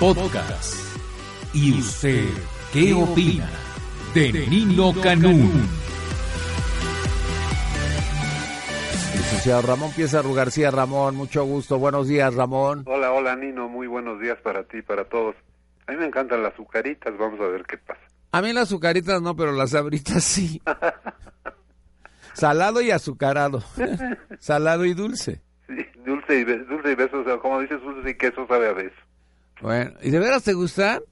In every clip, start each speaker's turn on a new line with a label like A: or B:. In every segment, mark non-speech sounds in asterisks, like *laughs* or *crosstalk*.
A: Podcast. ¿Y usted qué opina de Nino Canún?
B: Licenciado Ramón Pieza García, Ramón, mucho gusto. Buenos días, Ramón.
C: Hola, hola, Nino. Muy buenos días para ti, para todos. A mí me encantan las azucaritas. Vamos a ver qué pasa.
B: A mí las azucaritas no, pero las sabritas sí. *laughs* Salado y azucarado. *laughs* Salado y dulce.
C: Sí, dulce y, dulce y beso. O sea, como dices, dulce y queso sabe a beso.
B: Bueno, ¿y de veras te gustan?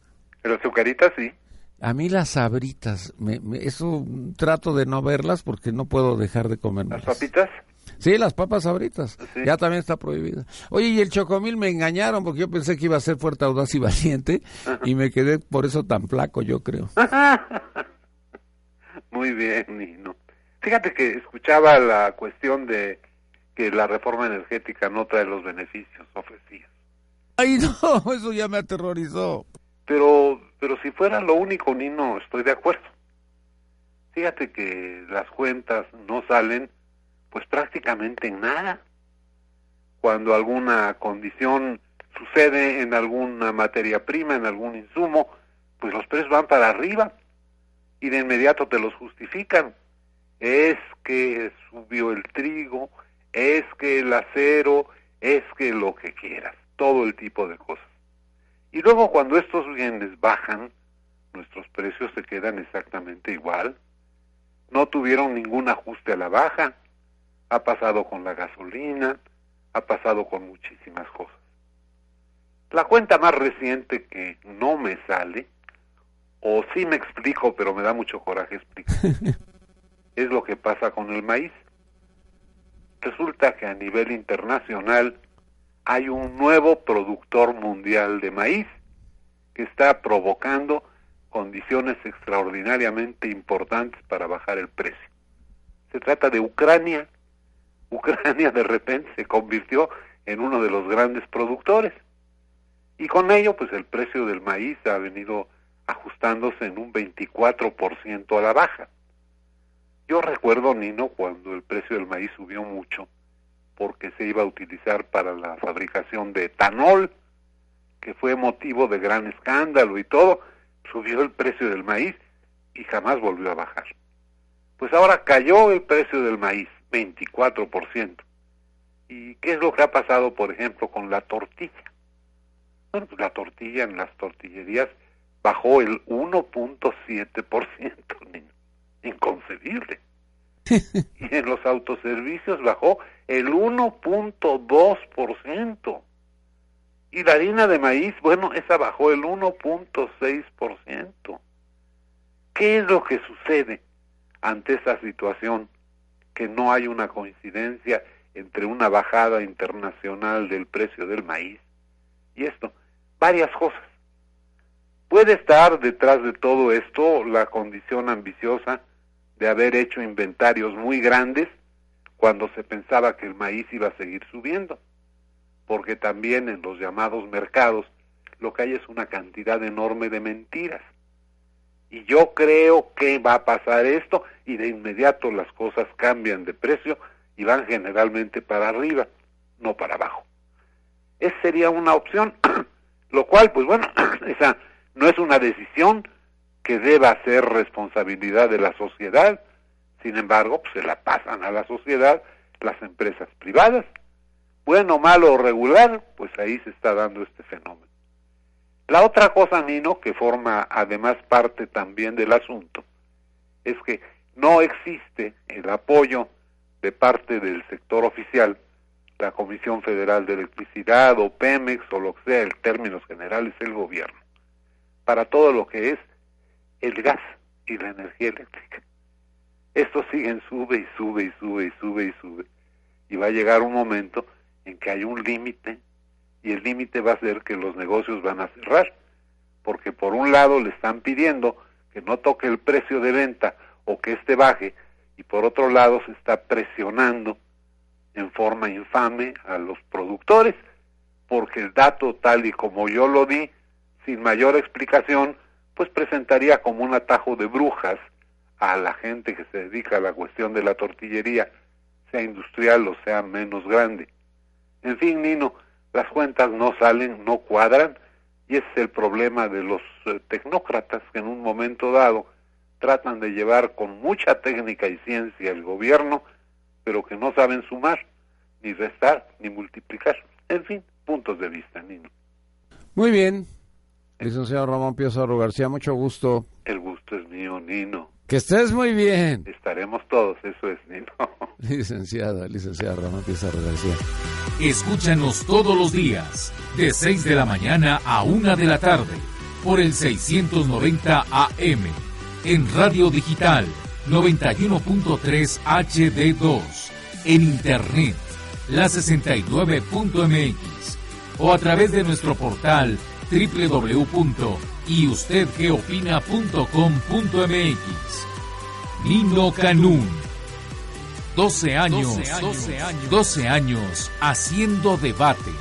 C: Pero azucaritas sí.
B: A mí las sabritas, me, eso trato de no verlas porque no puedo dejar de comerlas.
C: ¿Las papitas?
B: Sí, las papas sabritas. Ya también está prohibida. Oye, y el chocomil me engañaron porque yo pensé que iba a ser fuerte, audaz y *laughs* valiente y me quedé por eso tan flaco, yo creo. *laughs*
C: Muy bien, Nino. Fíjate que escuchaba la cuestión de que la reforma energética no trae los beneficios ofrecidos.
B: Ay, no, *laughs* eso ya me aterrorizó.
C: Pero, pero si fuera lo único, Nino, estoy de acuerdo. Fíjate que las cuentas no salen, pues prácticamente en nada. Cuando alguna condición sucede en alguna materia prima, en algún insumo, pues los precios van para arriba y de inmediato te los justifican. Es que subió el trigo, es que el acero, es que lo que quieras todo el tipo de cosas. Y luego cuando estos bienes bajan, nuestros precios se quedan exactamente igual. No tuvieron ningún ajuste a la baja. Ha pasado con la gasolina, ha pasado con muchísimas cosas. La cuenta más reciente que no me sale, o sí me explico, pero me da mucho coraje explicar, *laughs* es lo que pasa con el maíz. Resulta que a nivel internacional hay un nuevo productor mundial de maíz que está provocando condiciones extraordinariamente importantes para bajar el precio. Se trata de Ucrania. *laughs* Ucrania de repente se convirtió en uno de los grandes productores. Y con ello, pues el precio del maíz ha venido ajustándose en un 24% a la baja. Yo recuerdo, Nino, cuando el precio del maíz subió mucho, porque se iba a utilizar para la fabricación de etanol, que fue motivo de gran escándalo y todo, subió el precio del maíz y jamás volvió a bajar. Pues ahora cayó el precio del maíz, 24%. ¿Y qué es lo que ha pasado, por ejemplo, con la tortilla? Bueno, pues la tortilla en las tortillerías bajó el 1.7%, *laughs* inconcebible. *laughs* y en los autoservicios bajó el 1.2%. Y la harina de maíz, bueno, esa bajó el 1.6%. ¿Qué es lo que sucede ante esa situación? Que no hay una coincidencia entre una bajada internacional del precio del maíz y esto. Varias cosas. Puede estar detrás de todo esto la condición ambiciosa de haber hecho inventarios muy grandes cuando se pensaba que el maíz iba a seguir subiendo, porque también en los llamados mercados lo que hay es una cantidad enorme de mentiras. Y yo creo que va a pasar esto y de inmediato las cosas cambian de precio y van generalmente para arriba, no para abajo. Esa sería una opción, *clears throat* lo cual, pues bueno, *clears throat* esa no es una decisión que deba ser responsabilidad de la sociedad, sin embargo, pues, se la pasan a la sociedad las empresas privadas. Bueno, malo o regular, pues ahí se está dando este fenómeno. La otra cosa, Nino, que forma además parte también del asunto, es que no existe el apoyo de parte del sector oficial, la Comisión Federal de Electricidad o Pemex o lo que sea, en términos generales el gobierno, para todo lo que es el gas y la energía eléctrica. Esto sigue sube y sube y sube y sube y sube. Y va a llegar un momento en que hay un límite y el límite va a ser que los negocios van a cerrar, porque por un lado le están pidiendo que no toque el precio de venta o que éste baje, y por otro lado se está presionando en forma infame a los productores, porque el dato tal y como yo lo di, sin mayor explicación, pues presentaría como un atajo de brujas a la gente que se dedica a la cuestión de la tortillería, sea industrial o sea menos grande. En fin, Nino, las cuentas no salen, no cuadran, y ese es el problema de los eh, tecnócratas que en un momento dado tratan de llevar con mucha técnica y ciencia el gobierno, pero que no saben sumar, ni restar, ni multiplicar. En fin, puntos de vista, Nino.
B: Muy bien. Licenciado Ramón Pizarro García, mucho gusto.
C: El gusto es mío, Nino.
B: Que estés muy bien.
C: Estaremos todos, eso es, Nino. *laughs*
B: Licenciada, licenciada Ramón Pizarro García.
A: Escúchanos todos los días, de 6 de la mañana a 1 de la tarde, por el 690 AM, en Radio Digital 91.3 HD2, en Internet, la 69.mx, o a través de nuestro portal www.yustedgeopina.com.mx. Nino Canún. 12 años, 12 años, 12 años haciendo debate